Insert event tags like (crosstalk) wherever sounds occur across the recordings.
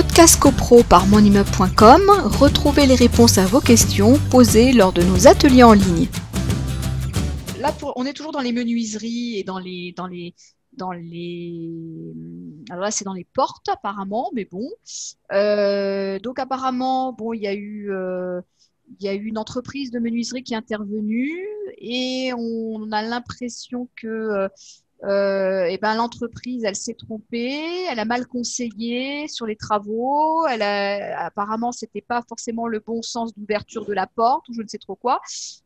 Podcast CoPro par monimmeuble.com, retrouvez les réponses à vos questions posées lors de nos ateliers en ligne. Là, on est toujours dans les menuiseries et dans les, dans les, dans les. Alors là, c'est dans les portes apparemment, mais bon. Euh, donc apparemment, bon, il y a eu. Euh, il y a eu une entreprise de menuiserie qui est intervenue et on a l'impression que euh, et ben l'entreprise, elle s'est trompée, elle a mal conseillé sur les travaux, elle a, apparemment c'était pas forcément le bon sens d'ouverture de la porte ou je ne sais trop quoi,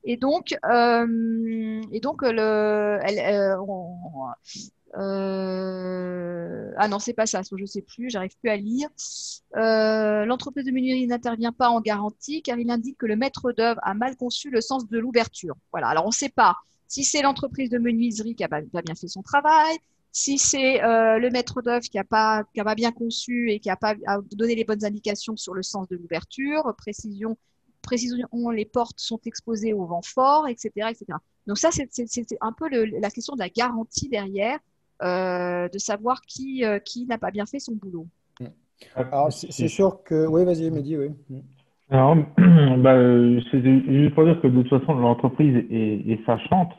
et donc euh, et donc le, euh, euh, ah non, c'est pas ça, je sais plus, j'arrive plus à lire. L'entreprise de menuiserie n'intervient pas en garantie car il indique que le maître d'œuvre a mal conçu le sens de l'ouverture. Voilà, alors on ne sait pas si c'est l'entreprise de menuiserie qui a pas, bien fait son travail, si c'est euh, le maître d'œuvre qui n'a pas, pas bien conçu et qui n'a pas donné les bonnes indications sur le sens de l'ouverture, précision, précision, les portes sont exposées au vent fort, etc. etc. Donc ça, c'est un peu la question de la garantie derrière, euh, de savoir qui, euh, qui n'a pas bien fait son boulot. Alors, c'est sûr que... Oui, vas-y, Mehdi, oui. Alors, (clears throat) bah, c'est juste pour dire que de toute façon, l'entreprise est, est, sachante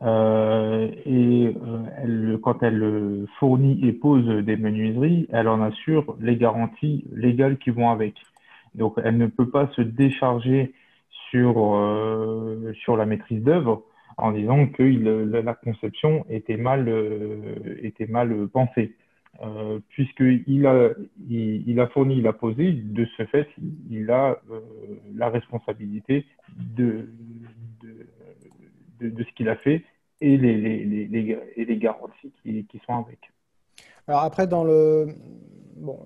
euh, et euh, elle, quand elle fournit et pose des menuiseries, elle en assure les garanties légales qui vont avec. Donc, elle ne peut pas se décharger sur, euh, sur la maîtrise d'œuvre en disant que la conception était mal, euh, était mal pensée. Euh, puisqu'il a, il, a fourni, il a posé, de ce fait, il a euh, la responsabilité de, de, ce qu'il a fait et les, les, les, et les garanties qui, qui, sont avec. Alors après, dans le, bon,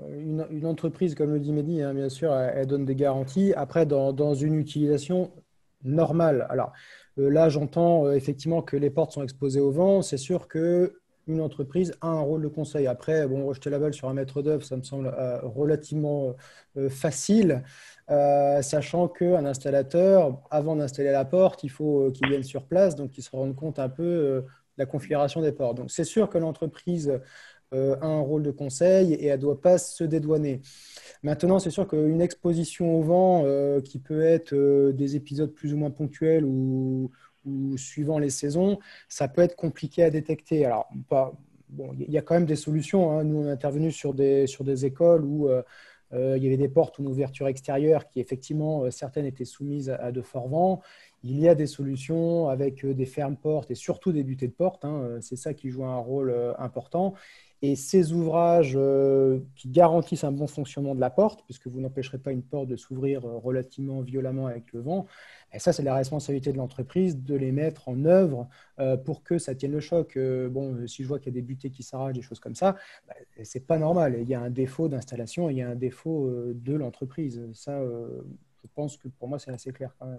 une, entreprise, comme le dit Mehdi, hein, bien sûr, elle, donne des garanties. Après, dans, dans une utilisation normale, alors euh, là, j'entends effectivement que les portes sont exposées au vent. C'est sûr que une entreprise a un rôle de conseil. Après, bon, rejeter la balle sur un maître d'œuvre, ça me semble euh, relativement euh, facile, euh, sachant qu'un installateur, avant d'installer la porte, il faut qu'il vienne sur place, donc qu'il se rende compte un peu de la configuration des portes. Donc, c'est sûr que l'entreprise a un rôle de conseil et elle ne doit pas se dédouaner. Maintenant, c'est sûr qu'une exposition au vent, qui peut être des épisodes plus ou moins ponctuels ou suivant les saisons, ça peut être compliqué à détecter. Alors, bon, il y a quand même des solutions. Hein. Nous, on est intervenu sur des, sur des écoles où euh, euh, il y avait des portes ou une ouverture extérieure qui, effectivement, euh, certaines étaient soumises à, de forts vents. Il y a des solutions avec des fermes portes et surtout des butées de portes. Hein. C'est ça qui joue un rôle important. Et ces ouvrages qui garantissent un bon fonctionnement de la porte, puisque vous n'empêcherez pas une porte de s'ouvrir relativement violemment avec le vent, et ça, c'est la responsabilité de l'entreprise de les mettre en œuvre euh, pour que ça tienne le choc. Euh, bon, euh, si je vois qu'il y a des butées qui s'arrachent, des choses comme ça, bah, c'est pas normal. Il y a un défaut d'installation, il y a un défaut de l'entreprise. Ça, je pense que pour moi, c'est assez clair quand même.